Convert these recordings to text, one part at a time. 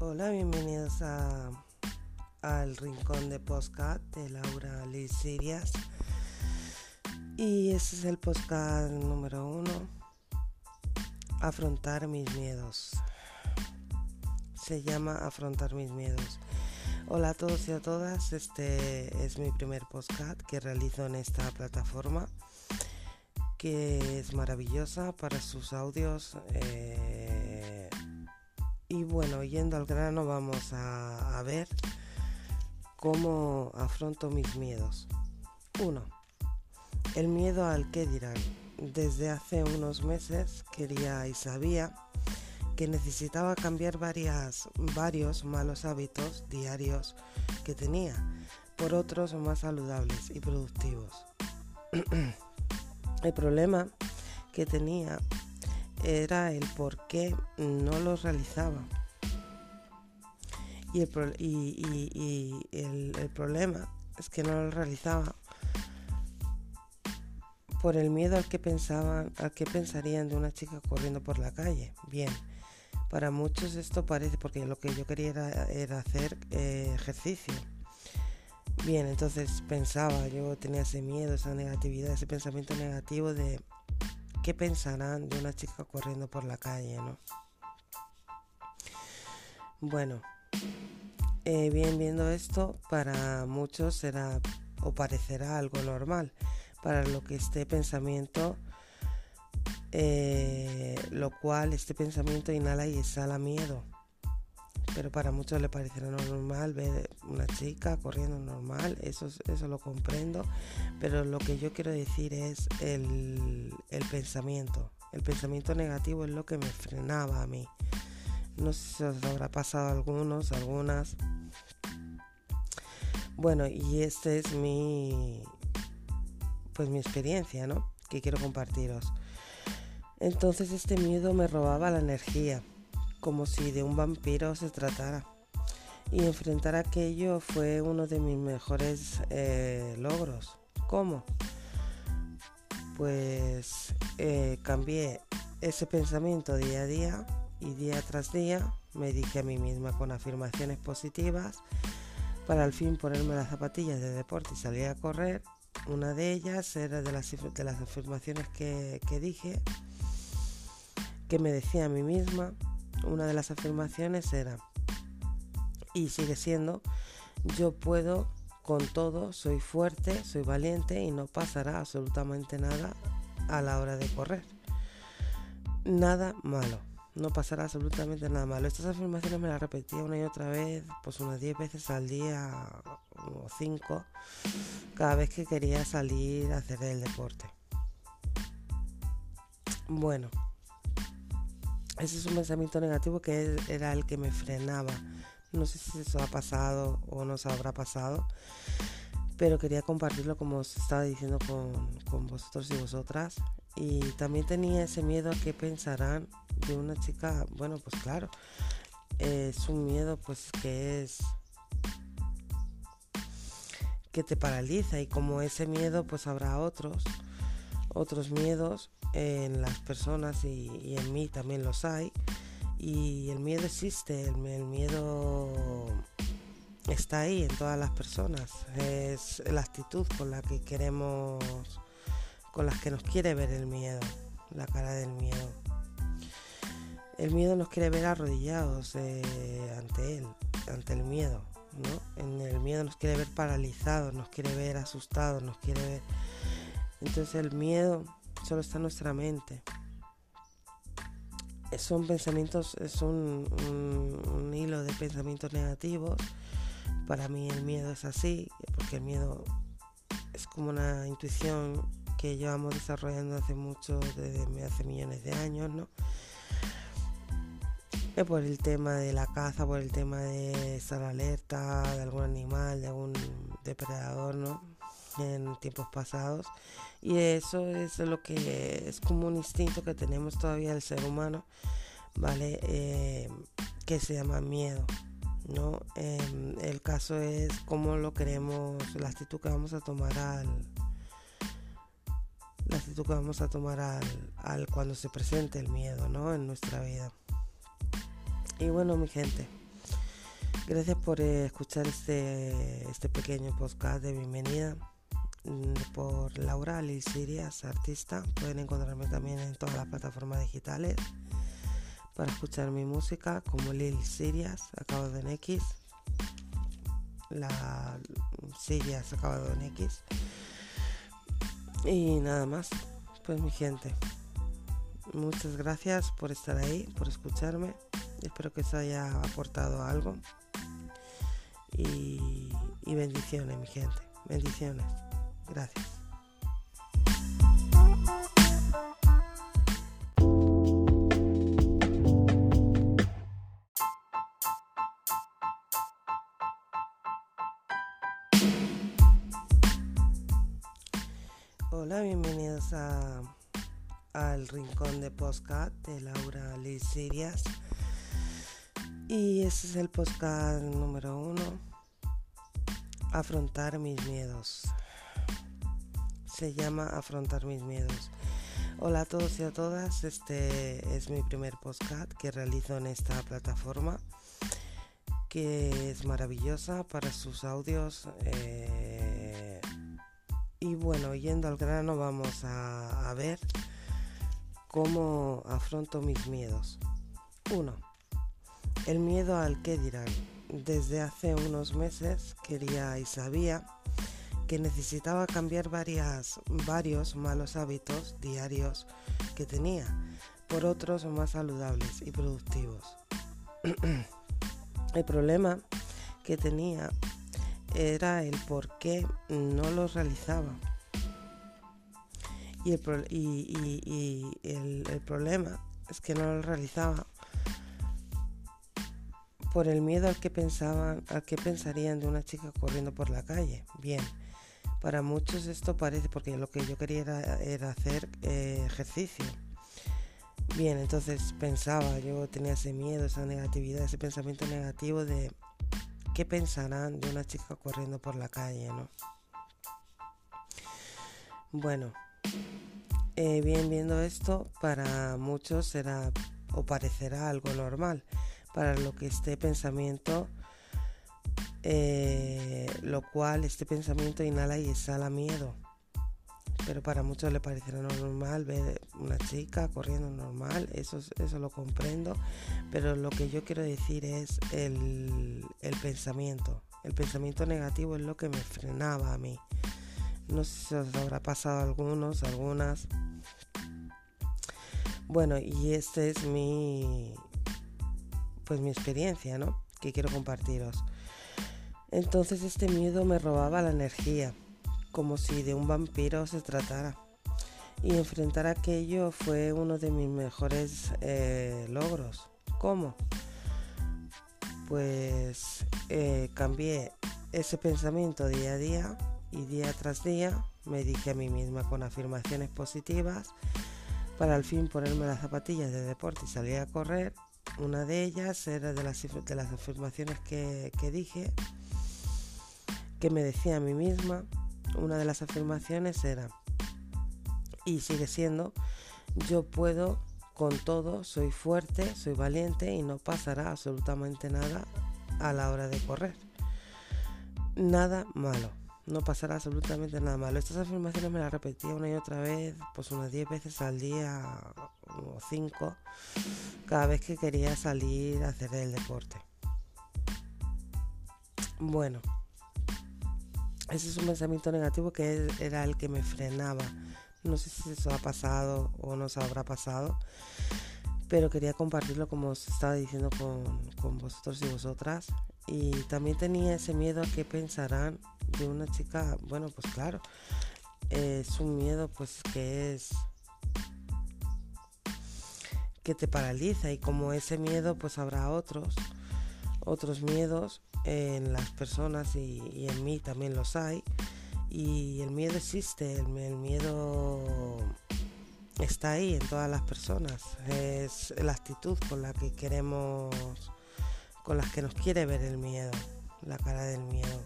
Hola, bienvenidos a, al Rincón de Postcat de Laura Liz Sirias. Y este es el podcast número uno, Afrontar mis miedos. Se llama Afrontar mis miedos. Hola a todos y a todas, este es mi primer podcast que realizo en esta plataforma que es maravillosa para sus audios. Eh, y bueno, yendo al grano vamos a, ver cómo afronto mis miedos. 1 el miedo al que dirán. Desde hace unos meses quería y sabía que necesitaba cambiar varias, varios malos hábitos diarios que tenía por otros más saludables y productivos. el problema que tenía era el por qué no los realizaba. Y el, problema es que no los realizaba por el miedo al que pensaban, al que pensarían de una chica corriendo por la calle. Bien, para muchos esto parece porque lo que yo quería era, hacer eh, ejercicio. Bien, entonces pensaba, yo tenía ese miedo, esa negatividad, ese pensamiento negativo de qué pensarán de una chica corriendo por la calle, ¿no? Bueno, eh, bien viendo esto, para muchos será o parecerá algo normal para lo que este pensamiento, eh, lo cual este pensamiento inhala y exhala miedo. Pero para muchos le parecerá normal ver una chica corriendo normal, eso, eso lo comprendo. Pero lo que yo quiero decir es el, el pensamiento. El pensamiento negativo es lo que me frenaba a mí. No sé si os habrá pasado a algunos, algunas. Bueno, y este es mi, pues mi experiencia, ¿no? Que quiero compartiros. Entonces este miedo me robaba la energía, como si de un vampiro se tratara. Y enfrentar aquello fue uno de mis mejores eh, logros. ¿Cómo? Pues eh, cambié ese pensamiento día a día y día tras día me dije a mí misma con afirmaciones positivas para al fin ponerme las zapatillas de deporte y salir a correr una de ellas era de las, de las afirmaciones que, dije, que me decía a mí misma. Una de las afirmaciones era, y sigue siendo, yo puedo con todo, soy fuerte, soy valiente y no pasará absolutamente nada a la hora de correr. Nada malo no pasará absolutamente nada malo. Estas afirmaciones me las repetía una y otra vez, pues unas 10 veces al día o 5, cada vez que quería salir a hacer el deporte. Bueno, ese es un pensamiento negativo que era el que me frenaba. No sé si eso ha pasado o no se habrá pasado, pero quería compartirlo como os estaba diciendo con, con vosotros y vosotras. Y también tenía ese miedo a que pensarán de una chica, bueno, pues claro, es un miedo pues que es que te paraliza y como ese miedo pues habrá otros, otros miedos en las personas y, en mí también los hay y el miedo existe, el, miedo está ahí en todas las personas, es la actitud con la que queremos, con las que nos quiere ver el miedo, la cara del miedo. El miedo nos quiere ver arrodillados eh, ante él, ante el miedo, ¿no? El miedo nos quiere ver paralizados, nos quiere ver asustados, nos quiere ver... Entonces el miedo solo está en nuestra mente. Son pensamientos, es un, un hilo de pensamientos negativos. Para mí el miedo es así, porque el miedo es como una intuición que llevamos desarrollando hace mucho, desde hace millones de años, ¿no? por el tema de la caza, por el tema de estar alerta de algún animal, de algún depredador, ¿no? En tiempos pasados. Y eso es lo que es como un instinto que tenemos todavía el ser humano, ¿vale? Eh, que se llama miedo. ¿no? Em, el caso es cómo lo queremos, la actitud que vamos a tomar al, la actitud que vamos a tomar al, cuando se presente el miedo ¿no? en nuestra vida. Y bueno, mi gente, gracias por escuchar este, este pequeño podcast de bienvenida por Laura Liz Sirias, artista. Pueden encontrarme también en todas las plataformas digitales para escuchar mi música como Lil Sirias, acabado en X. La Sirias, acabado en X. Y nada más, pues mi gente, muchas gracias por estar ahí, por escucharme. Espero que os haya aportado algo. Y bendiciones, mi gente. Bendiciones. Gracias. Hola, bienvenidos a, al Rincón de Postcat de Laura Liz Sirias. Y este es el podcast número uno. Afrontar mis miedos. Se llama Afrontar mis miedos. Hola a todos y a todas. Este es mi primer podcast que realizo en esta plataforma que es maravillosa para sus audios. Eh, y bueno, yendo al grano vamos a, ver cómo afronto mis miedos. 1. El miedo al que dirán. Desde hace unos meses quería y sabía que necesitaba cambiar varios malos hábitos diarios que tenía por otros más saludables y productivos. el problema que tenía era el por qué no lo realizaba. Y, el, el, problema es que no lo realizaba por el miedo al que pensaban, al que pensarían de una chica corriendo por la calle. Bien, para muchos esto parece porque lo que yo quería era, hacer eh, ejercicio. Bien, entonces pensaba, yo tenía ese miedo, esa negatividad, ese pensamiento negativo de qué pensarán de una chica corriendo por la calle, ¿no? Bueno, eh, bien viendo esto, para muchos será o parecerá algo normal, para lo que este pensamiento, eh, lo cual este pensamiento inhala y exhala miedo pero para muchos le parecerá normal ver una chica corriendo normal, eso, eso lo comprendo, pero lo que yo quiero decir es el, pensamiento. El pensamiento negativo es lo que me frenaba a mí. No sé si os habrá pasado a algunos, algunas. Bueno, y esta es mi pues mi experiencia, ¿no? Que quiero compartiros. Entonces este miedo me robaba la energía como si de un vampiro se tratara. Y enfrentar aquello fue uno de mis mejores eh, logros. ¿Cómo? Pues eh, cambié ese pensamiento día a día y día tras día me dije a mí misma con afirmaciones positivas para al fin ponerme las zapatillas de deporte y salir a correr. Una de ellas era de las, de las afirmaciones que, que dije, que me decía a mí misma, una de las afirmaciones era, y sigue siendo, yo puedo con todo, soy fuerte, soy valiente y no pasará absolutamente nada a la hora de correr. Nada malo, no pasará absolutamente nada malo. Estas afirmaciones me las repetía una y otra vez, pues unas 10 veces al día o 5, cada vez que quería salir a hacer el deporte. Bueno, ese es un pensamiento negativo que era el que me frenaba. No sé si eso ha pasado o no se habrá pasado, pero quería compartirlo como os estaba diciendo con, vosotros y vosotras. Y también tenía ese miedo a qué pensarán de una chica. Bueno, pues claro, es un miedo pues que es que te paraliza y como ese miedo pues habrá otros otros miedos en las personas y, en mí también los hay. Y el miedo existe, el, miedo está ahí en todas las personas. Es la actitud con la que queremos con las que nos quiere ver el miedo, la cara del miedo.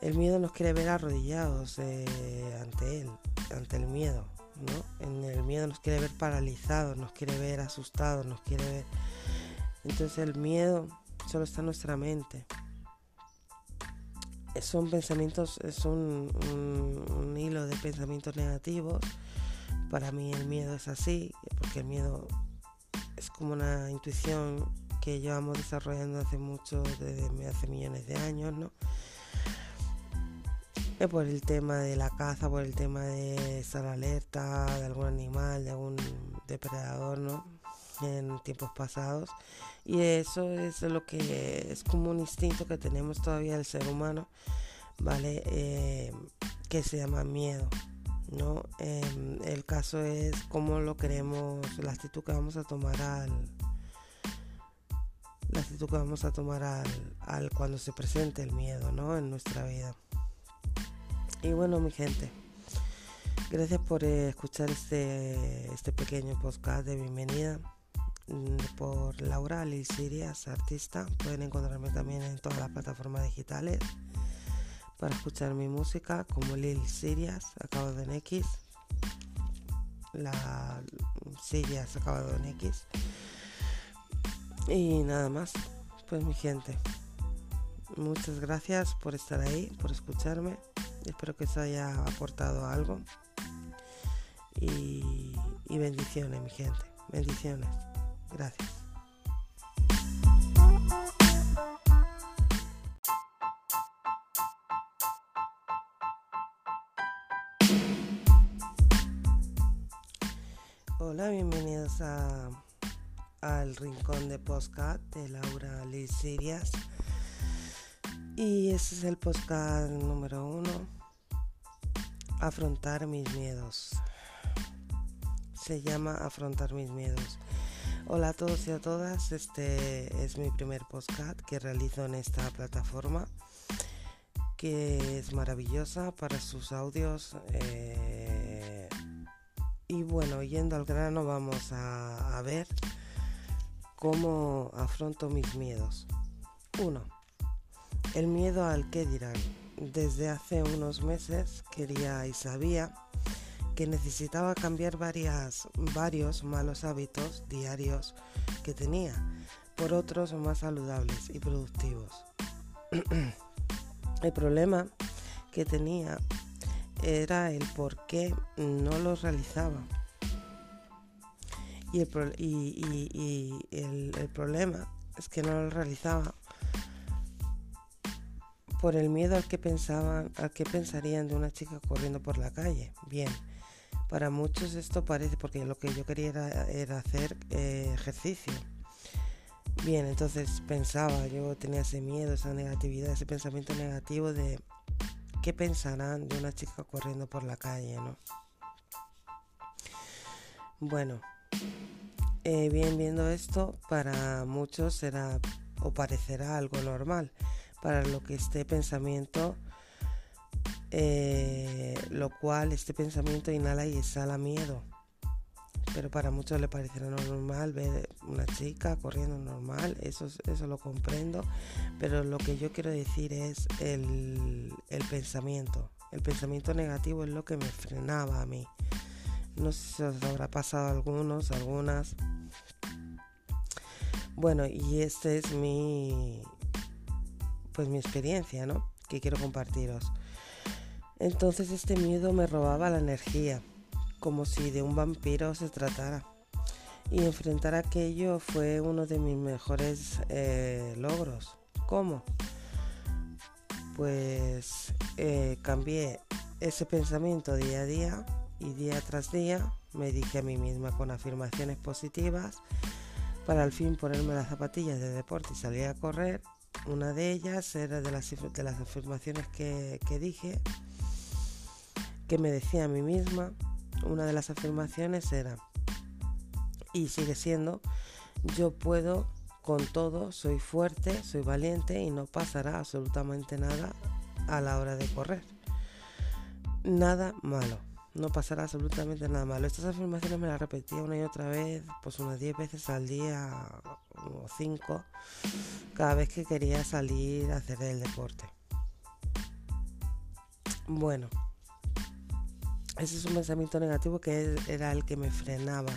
El miedo nos quiere ver arrodillados eh, ante él, ante el miedo, ¿no? El miedo nos quiere ver paralizados, nos quiere ver asustados, nos quiere ver... Entonces el miedo solo está en nuestra mente. Son pensamientos, es un, un hilo de pensamientos negativos. Para mí el miedo es así, porque el miedo es como una intuición que llevamos desarrollando hace mucho, desde hace millones de años, ¿no? por el tema de la caza, por el tema de estar alerta de algún animal, de algún depredador, ¿no? En tiempos pasados. Y eso es lo que es como un instinto que tenemos todavía el ser humano, ¿vale? Eh, que se llama miedo, ¿no? Em, el caso es cómo lo queremos, la actitud que vamos a tomar al, la actitud que vamos a tomar al, al, cuando se presente el miedo ¿no? en nuestra vida. Y bueno, mi gente, gracias por escuchar este, este pequeño podcast de bienvenida por Laura Lil Sirias, artista. Pueden encontrarme también en todas las plataformas digitales para escuchar mi música como Lil Sirias, acabado en X. La Sirias acabado en X. Y nada más, pues mi gente, muchas gracias por estar ahí, por escucharme. Espero que os haya aportado algo. Y, bendiciones, mi gente. Bendiciones. Gracias. Hola, bienvenidos a, al Rincón de Postcat de Laura Liz Sirias. Y ese es el podcast número uno. Afrontar mis miedos. Se llama Afrontar mis miedos. Hola a todos y a todas. Este es mi primer podcast que realizo en esta plataforma que es maravillosa para sus audios. Eh, y bueno, yendo al grano, vamos a, ver cómo afronto mis miedos. Uno el miedo al que dirán. Desde hace unos meses quería y sabía que necesitaba cambiar varias, varios malos hábitos diarios que tenía por otros más saludables y productivos. el problema que tenía era el por qué no los realizaba. Y el, y, el problema es que no lo realizaba por el miedo al que pensaban, al que pensarían de una chica corriendo por la calle. Bien, para muchos esto parece, porque lo que yo quería era, hacer eh, ejercicio. Bien, entonces pensaba, yo tenía ese miedo, esa negatividad, ese pensamiento negativo de qué pensarán de una chica corriendo por la calle, ¿no? Bueno, eh, bien viendo esto, para muchos será o parecerá algo normal para lo que este pensamiento, eh, lo cual este pensamiento inhala y exhala miedo. Pero para muchos le parecerá normal ver una chica corriendo normal, eso, eso lo comprendo. Pero lo que yo quiero decir es el, el pensamiento. El pensamiento negativo es lo que me frenaba a mí. No sé si os habrá pasado a algunos, algunas. Bueno, y este es mi, pues mi experiencia, ¿no? Que quiero compartiros. Entonces este miedo me robaba la energía, como si de un vampiro se tratara. Y enfrentar aquello fue uno de mis mejores eh, logros. ¿Cómo? Pues eh, cambié ese pensamiento día a día y día tras día me dije a mí misma con afirmaciones positivas para al fin ponerme las zapatillas de deporte y salir a correr una de ellas era de las, de las afirmaciones que, que dije, que me decía a mí misma. Una de las afirmaciones era, y sigue siendo, yo puedo con todo, soy fuerte, soy valiente y no pasará absolutamente nada a la hora de correr. Nada malo, no pasará absolutamente nada malo. Estas afirmaciones me las repetía una y otra vez, pues unas 10 veces al día o 5, cada vez que quería salir a hacer el deporte. Bueno, ese es un pensamiento negativo que era el que me frenaba.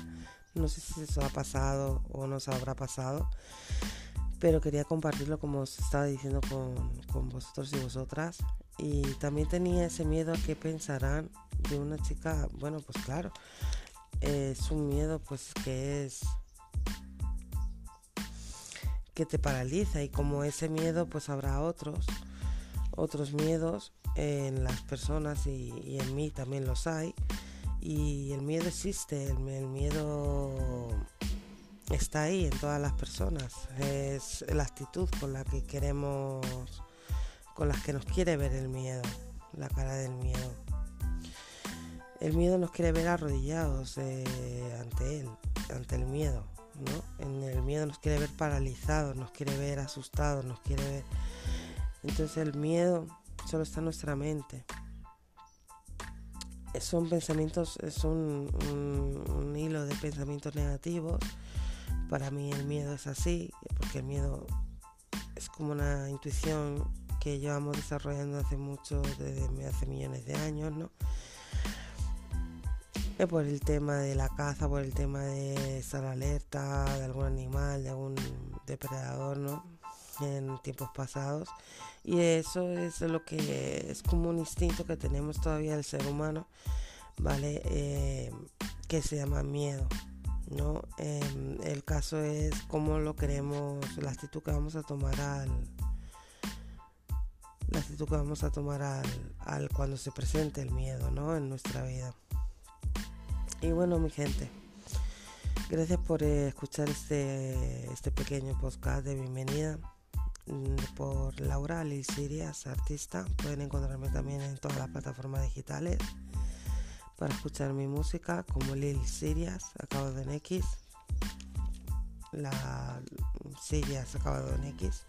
No sé si eso ha pasado o no se habrá pasado, pero quería compartirlo como os estaba diciendo con, con vosotros y vosotras. Y también tenía ese miedo a que pensarán de una chica, bueno, pues claro, es un miedo pues que es que te paraliza y como ese miedo pues habrá otros otros miedos en las personas y, en mí también los hay. Y el miedo existe el, miedo está ahí en todas las personas. Es la actitud con la que queremos con las que nos quiere ver el miedo la cara del miedo. El miedo nos quiere ver arrodillados eh, ante él, ante el miedo, ¿no? El miedo nos quiere ver paralizados, nos quiere ver asustados, nos quiere ver... Entonces el miedo solo está en nuestra mente. Son pensamientos, es un, hilo de pensamientos negativos. Para mí el miedo es así, porque el miedo es como una intuición que llevamos desarrollando hace mucho, desde hace millones de años, ¿no? por el tema de la caza, por el tema de estar alerta de algún animal, de algún depredador, ¿no? En tiempos pasados. Y eso es lo que es como un instinto que tenemos todavía el ser humano, ¿vale? Eh, que se llama miedo, ¿no? Em, el caso es cómo lo queremos, la actitud que vamos a tomar al, la actitud que vamos a tomar al, al, cuando se presente el miedo ¿no? en nuestra vida. Y bueno, mi gente, gracias por eh, escuchar este, este pequeño podcast de bienvenida por Laura Lil Sirias, artista. Pueden encontrarme también en todas las plataformas digitales para escuchar mi música como Lil Sirias, acabado en X. La Sirias acabado en X.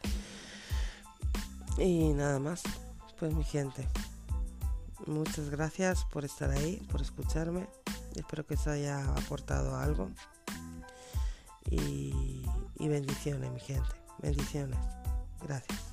Y nada más, pues mi gente, muchas gracias por estar ahí, por escucharme. Espero que os haya aportado algo. Y bendiciones, mi gente. Bendiciones. Gracias.